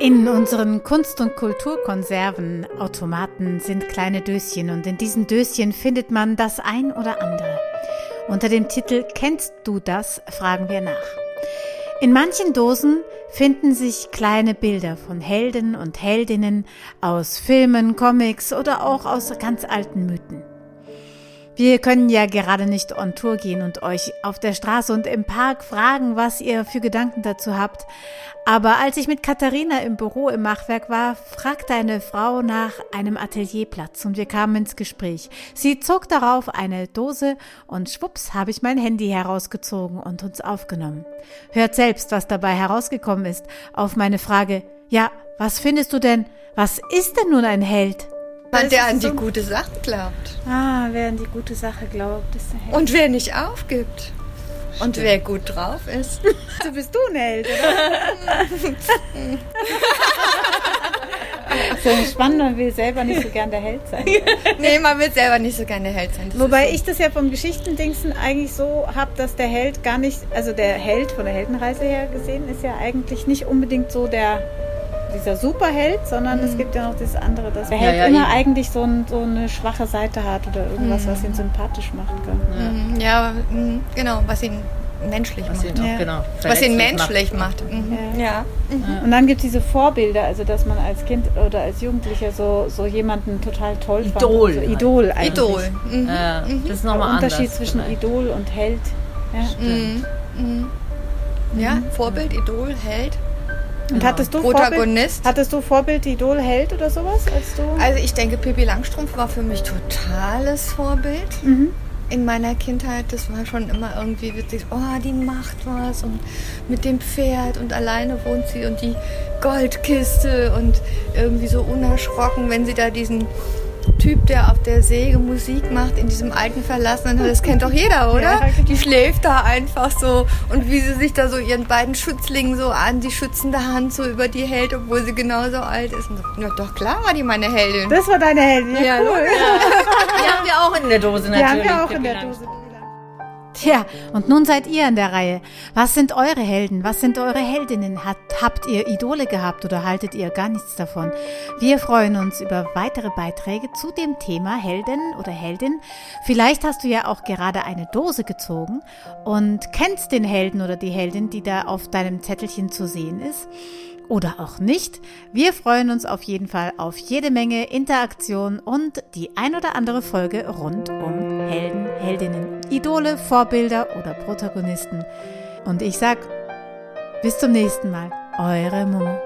In unseren Kunst- und Kulturkonserven Automaten sind kleine Döschen und in diesen Döschen findet man das ein oder andere. Unter dem Titel Kennst du das? fragen wir nach. In manchen Dosen finden sich kleine Bilder von Helden und Heldinnen aus Filmen, Comics oder auch aus ganz alten Mythen. Wir können ja gerade nicht on Tour gehen und euch auf der Straße und im Park fragen, was ihr für Gedanken dazu habt. Aber als ich mit Katharina im Büro im Machwerk war, fragte eine Frau nach einem Atelierplatz und wir kamen ins Gespräch. Sie zog darauf eine Dose und schwupps habe ich mein Handy herausgezogen und uns aufgenommen. Hört selbst, was dabei herausgekommen ist, auf meine Frage, ja, was findest du denn? Was ist denn nun ein Held? Man, der an die gute Sache glaubt. Ah, wer an die gute Sache glaubt, ist ein Held. Und wer nicht aufgibt. Und wer gut drauf ist. So bist du ein Held, oder? so spannend, man will selber nicht so gern der Held sein. nee, man will selber nicht so gerne der Held sein. Das Wobei ist ich das ja vom Geschichtendingsen eigentlich so habe, dass der Held gar nicht, also der Held von der Heldenreise her gesehen, ist ja eigentlich nicht unbedingt so der dieser Superheld, sondern es gibt ja noch das andere, dass der Ja, Held ja, immer eben. eigentlich so, ein, so eine schwache Seite hat oder irgendwas, was ihn sympathisch macht. Gell? Mhm, Ja, mhm, genau, was ihn menschlich Was macht. ihn, Ja. auch, genau, Was ihn menschlich macht. Mhm. Ja. Ja. Und dann gibt es diese Vorbilder, also dass man als Kind oder als Jugendlicher so, so jemanden total toll fand. Idol So halt. Idol eigentlich. Idol. Mhm. Ja, das ist nochmal anders. Unterschied zwischen vielleicht. Idol und Held. Ja. Mhm. Mhm. Ja, Vorbild, Idol, Held. Und hattest du Protagonist. Vorbild, hattest du Vorbild, Idol, Held oder sowas, als du? Also ich denke, Pippi Langstrumpf war für mich totales Vorbild. Mhm. In meiner Kindheit, das war schon immer irgendwie witzig. Oh, die macht was und mit dem Pferd und alleine wohnt sie und die Goldkiste und irgendwie so unerschrocken, wenn sie da diesen Typ, der auf der Säge Musik macht, in diesem alten verlassenen, das kennt doch jeder, oder? Ja, genau. Die schläft da einfach so und wie sie sich da so ihren beiden Schützlingen so an die schützende Hand so über die hält, obwohl sie genauso alt ist. Na doch klar war die meine Heldin. Das war deine Heldin. Ja, Ja, cool. Die haben wir auch in der Dose Die natürlich. haben wir auch in der Dose. Tja, und nun seid ihr in der Reihe. Was sind eure Helden? Was sind eure Heldinnen? Hat, habt ihr Idole gehabt oder haltet ihr gar nichts davon? Wir freuen uns über weitere Beiträge zu dem Thema Heldin oder Heldin. Vielleicht hast du ja auch gerade eine Dose gezogen und kennst den Helden oder die Heldin, die da auf deinem Zettelchen zu sehen ist oder auch nicht. Wir freuen uns auf jeden Fall auf jede Menge Interaktion und die ein oder andere Folge rund um Helden, Heldinnen, Idole, Vorbilder oder Protagonisten. Und ich sag, bis zum nächsten Mal, eure Momo.